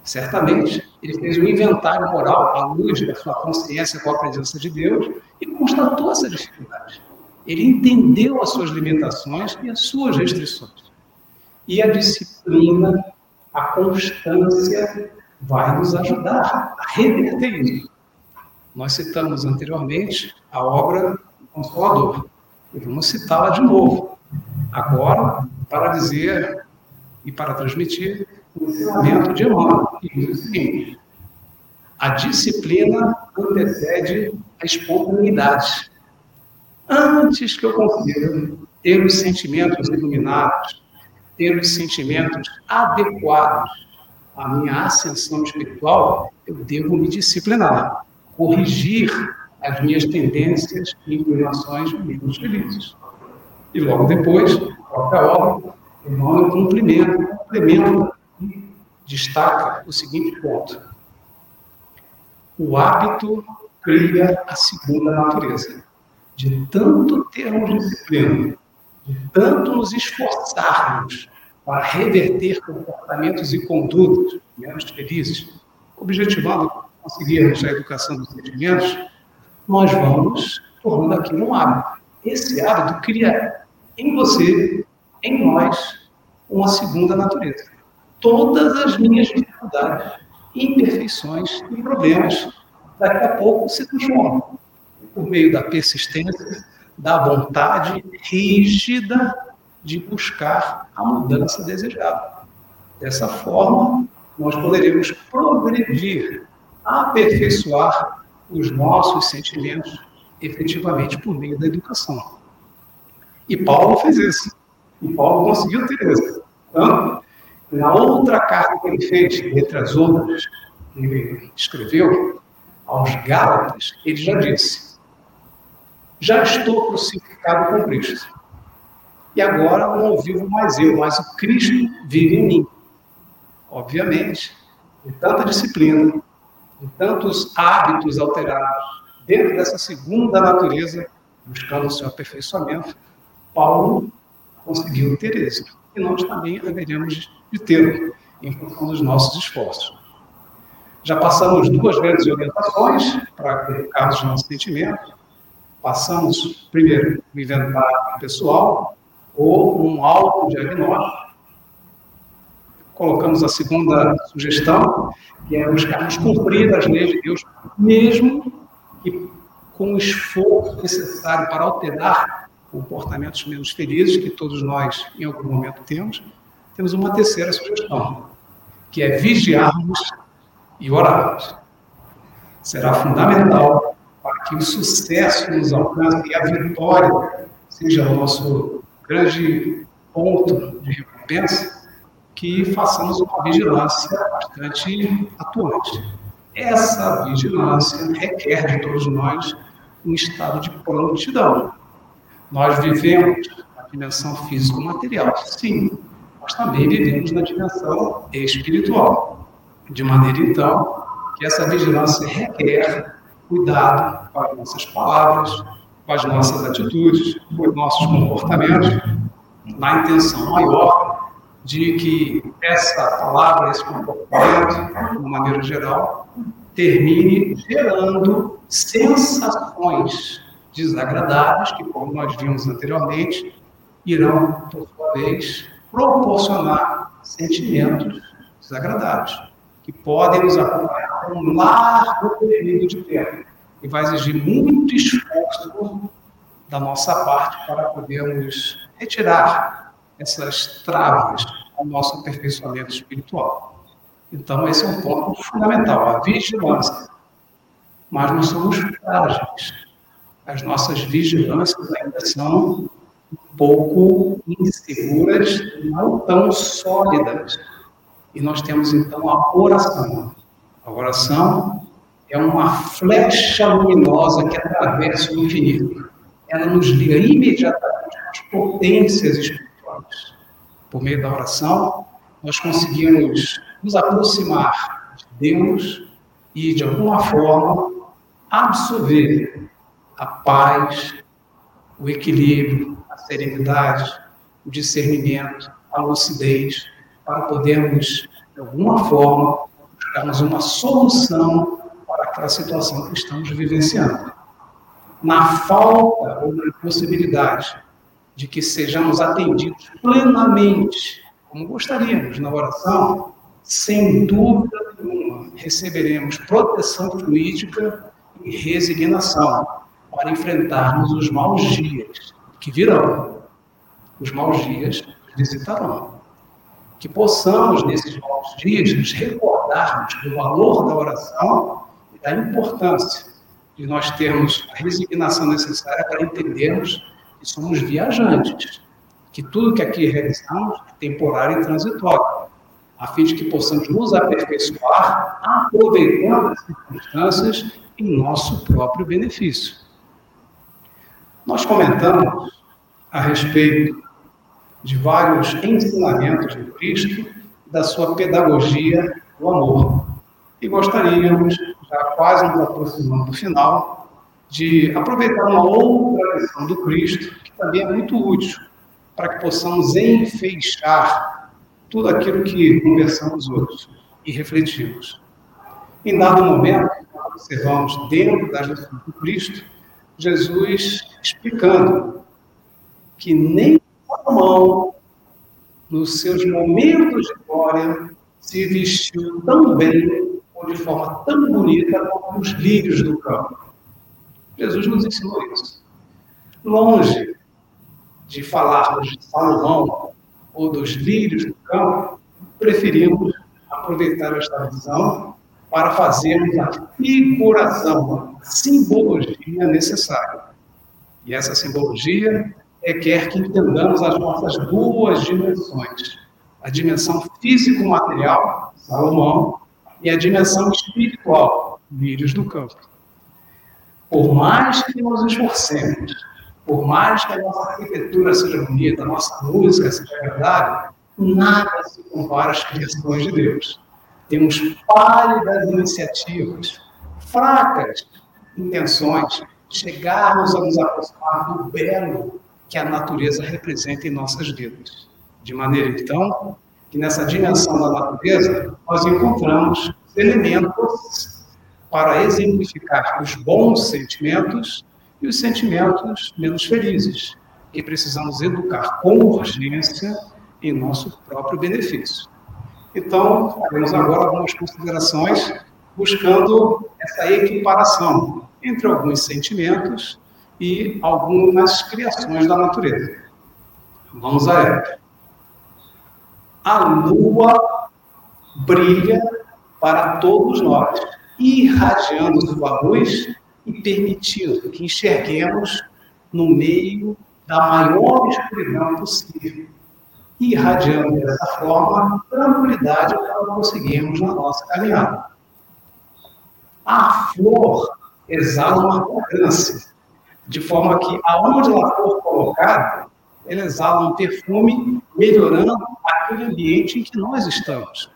Certamente, ele fez um inventário moral à luz da sua consciência com a presença de Deus e constatou essa dificuldade. Ele entendeu as suas limitações e as suas restrições. E a disciplina, a constância, vai nos ajudar a reverter isso. Nós citamos anteriormente a obra do Consolador. E vamos citá-la de novo. Agora, para dizer e para transmitir o ensinamento de Emmanuel, que diz o seguinte: a disciplina antecede a espontaneidade. Antes que eu consiga ter os sentimentos iluminados, ter os sentimentos adequados à minha ascensão espiritual, eu devo me disciplinar, corrigir as minhas tendências e inclinações menos felizes. E logo depois, a própria obra, Emmanuel cumprimenta, complementa e destaca o seguinte ponto. O hábito cria a segunda natureza. De tanto termos disciplina, tanto nos esforçarmos para reverter comportamentos e condutas menos felizes, objetivando conseguirmos a educação dos sentimentos, nós vamos tornando aquilo um hábito. Esse hábito cria em você, em nós, uma segunda natureza. Todas as minhas dificuldades, imperfeições e problemas, daqui a pouco se transformam por meio da persistência, da vontade rígida de buscar a mudança desejada. Dessa forma, nós poderemos progredir, aperfeiçoar os nossos sentimentos efetivamente por meio da educação. E Paulo fez isso. E Paulo conseguiu ter isso. Então, na outra carta que ele fez, entre as outras, que ele escreveu, aos Gálatas, ele já disse: Já estou crucificado com Cristo. E agora não vivo mais eu, mas o Cristo vive em mim. Obviamente, de tanta disciplina, de tantos hábitos alterados, dentro dessa segunda natureza, buscando o seu aperfeiçoamento, Paulo conseguiu ter êxito. E nós também haveremos de ter em função dos nossos esforços. Já passamos duas grandes orientações para verificar os nossos sentimentos. Passamos, primeiro, o inventário pessoal, ou um autodiagnóstico. Colocamos a segunda sugestão, que é buscarmos cumprir as leis de Deus, mesmo que com o esforço necessário para alterar comportamentos menos felizes, que todos nós, em algum momento, temos, temos uma terceira sugestão, que é vigiarmos e orarmos. Será fundamental que o sucesso nos alcance e a vitória seja nosso grande ponto de recompensa que façamos uma vigilância bastante atuante. Essa vigilância requer de todos nós um estado de prontidão. Nós vivemos na dimensão físico-material, sim, mas também vivemos na dimensão espiritual. De maneira, então, que essa vigilância requer cuidado com as nossas palavras, com as nossas atitudes, com os nossos comportamentos, na intenção maior de que essa palavra, esse comportamento, de uma maneira geral, termine gerando sensações desagradáveis, que, como nós vimos anteriormente, irão, por sua vez, proporcionar sentimentos desagradáveis, que podem nos acompanhar um largo período de tempo e vai exigir muito esforço da nossa parte para podermos retirar essas travas ao nosso aperfeiçoamento espiritual. Então, esse é um ponto fundamental, a vigilância. Mas nós somos frágeis. As nossas vigilâncias ainda são um pouco inseguras, não tão sólidas. E nós temos então a oração. A oração é uma flecha luminosa que atravessa o infinito. Ela nos liga imediatamente às potências espirituais. Por meio da oração, nós conseguimos nos aproximar de Deus e, de alguma forma, absorver a paz, o equilíbrio, a serenidade, o discernimento, a lucidez, para podermos, de alguma forma, buscarmos uma solução para aquela situação que estamos vivenciando. Na falta ou na impossibilidade de que sejamos atendidos plenamente, como gostaríamos na oração, sem dúvida nenhuma receberemos proteção fluídica e resignação para enfrentarmos os maus dias que virão. Os maus dias visitarão. Que possamos, nesses maus dias, nos recordarmos do valor da oração e da importância de nós termos a resignação necessária para entendermos que somos viajantes, que tudo que aqui realizamos é temporário e transitório, a fim de que possamos nos aperfeiçoar aproveitando as circunstâncias em nosso próprio benefício. Nós comentamos a respeito de vários ensinamentos de Cristo, da sua pedagogia do amor. E gostaríamos, já quase nos aproximando do final, de aproveitar uma outra lição do Cristo, que também é muito útil, para que possamos enfeixar tudo aquilo que conversamos hoje e refletimos. Em dado momento, observamos dentro das lições do Cristo, Jesus explicando que nem Salomão, nos seus momentos de glória, se vestiu tão bem ou de forma tão bonita como os lírios do campo. Jesus nos ensinou isso. Longe de falarmos de Salomão ou dos lírios do campo, preferimos aproveitar esta visão para fazermos a figuração, a simbologia necessária. E essa simbologia requer que entendamos as nossas duas dimensões: a dimensão físico-material, Salomão, e a dimensão espiritual, lírios do campo. Por mais que nós esforcemos, por mais que a nossa arquitetura seja bonita, a nossa música seja agradável, nada se compara às criações de Deus. Temos pálidas iniciativas, fracas intenções, chegarmos a nos aproximar do belo que a natureza representa em nossas vidas. De maneira, então, que nessa dimensão da natureza nós encontramos elementos para exemplificar os bons sentimentos e os sentimentos menos felizes, que precisamos educar com urgência em nosso próprio benefício. Então, faremos agora algumas considerações buscando essa equiparação entre alguns sentimentos e algumas criações da natureza. Vamos a ela. A lua brilha para todos nós, irradiando sua luz e permitindo que enxerguemos no meio da maior escuridão possível, irradiando dessa forma tranquilidade para conseguirmos na nossa caminhada. A flor exala uma fragrância, de forma que aonde ela for colocada, ela exala um perfume, melhorando aquele ambiente em que nós estamos.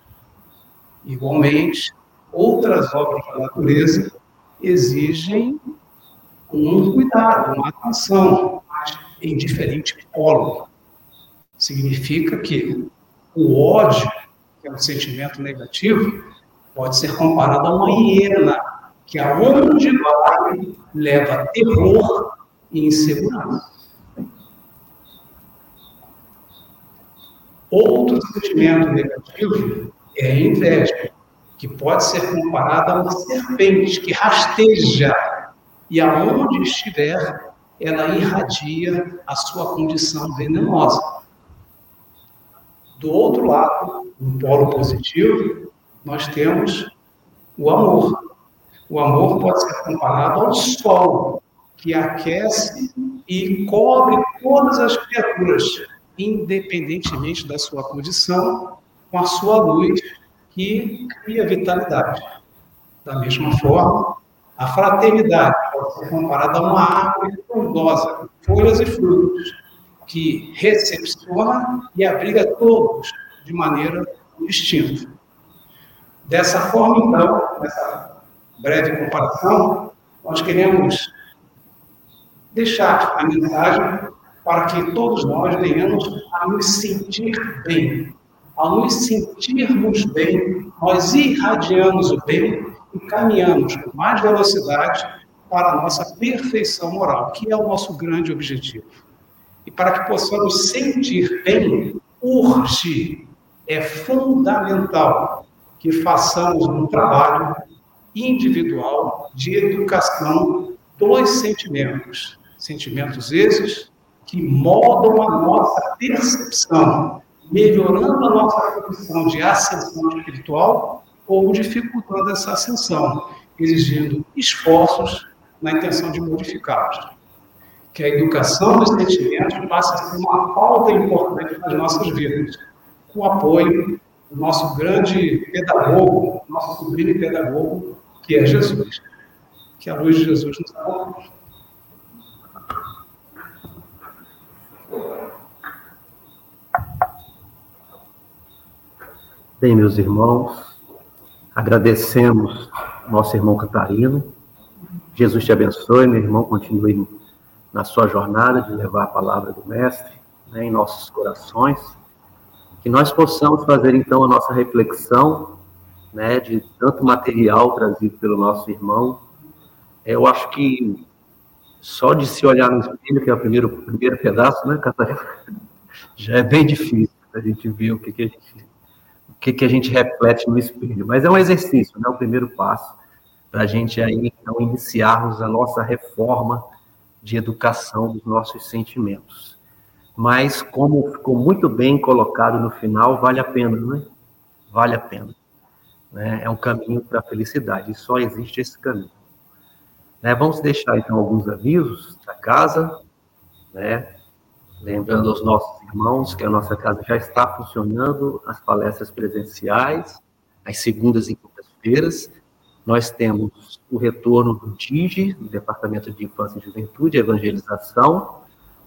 Igualmente, outras obras da natureza exigem um cuidado, uma atenção, em diferente polo. Significa que o ódio, que é um sentimento negativo, pode ser comparado a uma hiena, que aonde vai leva terror e insegurança. Outro sentimento negativo é a inveja, que pode ser comparada a uma serpente que rasteja e aonde estiver, ela irradia a sua condição venenosa. Do outro lado, no polo positivo, nós temos o amor. O amor pode ser comparado ao sol, que aquece e cobre todas as criaturas, independentemente da sua condição, com a sua luz que cria vitalidade. Da mesma forma, a fraternidade pode ser comparada a uma árvore frondosa, folhas e frutos, que recepciona e abriga todos de maneira distinta. Dessa forma, então, nessa breve comparação, nós queremos deixar a mensagem para que todos nós venhamos a nos sentir bem. Ao nos sentirmos bem, nós irradiamos o bem e caminhamos com mais velocidade para a nossa perfeição moral, que é o nosso grande objetivo. E para que possamos sentir bem, urge, é fundamental que façamos um trabalho individual de educação dos sentimentos. Sentimentos esses que moldam a nossa percepção, melhorando a nossa condição de ascensão espiritual ou dificultando essa ascensão, exigindo esforços na intenção de modificá-los. Que a educação dos sentimentos passe a ser uma pauta importante nas nossas vidas, com o apoio do nosso grande pedagogo, nosso sublime pedagogo, que é Jesus. Que a luz de Jesus nos acompanhe. Bem, meus irmãos, Agradecemos nosso irmão Catarino. Jesus te abençoe, meu irmão, continue na sua jornada de levar a palavra do Mestre né, em nossos corações. Que nós possamos fazer então a nossa reflexão né, de tanto material trazido pelo nosso irmão. Eu acho que só de se olhar no espelho, que é o primeiro, primeiro pedaço, né, Catarina? [laughs] Já é bem difícil a gente ver o que, que a gente que, que a gente reflete no espelho. Mas é um exercício, né? O primeiro passo para a gente aí, então, iniciarmos a nossa reforma de educação dos nossos sentimentos. Mas, como ficou muito bem colocado no final, vale a pena, né? Vale a pena. Né? É um caminho para a felicidade, e só existe esse caminho. Né? Vamos deixar, então, alguns avisos da casa, né? Lembrando aos nossos irmãos que a nossa casa já está funcionando, as palestras presenciais, às segundas e quintas-feiras. Nós temos o retorno do DIGE, do Departamento de Infância e Juventude Evangelização,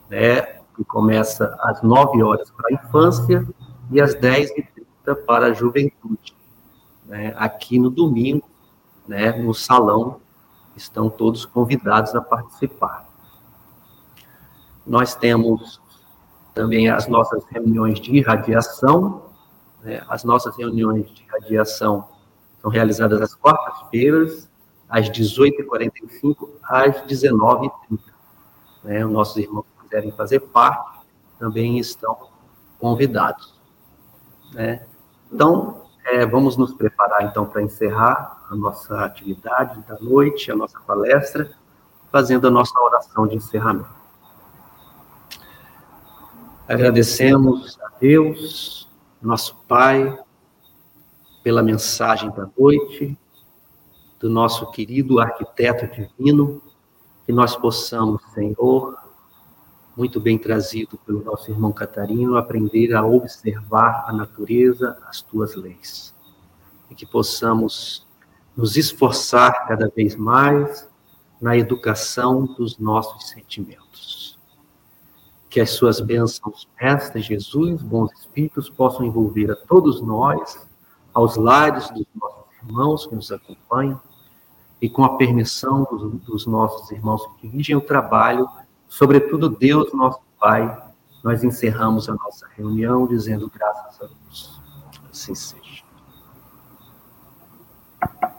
né, que começa às 9 horas para a infância e às 10h30 para a juventude. Né, aqui no domingo, né, no salão, estão todos convidados a participar. Nós temos também as nossas reuniões de irradiação. Né? As nossas reuniões de irradiação são realizadas às quartas-feiras, às 18h45, às 19h30. Né? Os nossos irmãos que quiserem fazer parte também estão convidados. Né? Então, é, vamos nos preparar então para encerrar a nossa atividade da noite, a nossa palestra, fazendo a nossa oração de encerramento. Agradecemos a Deus, nosso Pai, pela mensagem da noite, do nosso querido arquiteto divino, que nós possamos, Senhor, muito bem trazido pelo nosso irmão Catarino, aprender a observar a natureza, as tuas leis. E que possamos nos esforçar cada vez mais na educação dos nossos sentimentos. Que as suas bênçãos, Mestre Jesus, bons espíritos, possam envolver a todos nós, aos lares dos nossos irmãos que nos acompanham, e com a permissão dos, dos nossos irmãos que dirigem o trabalho, sobretudo Deus, nosso Pai, nós encerramos a nossa reunião dizendo graças a Deus. Assim seja.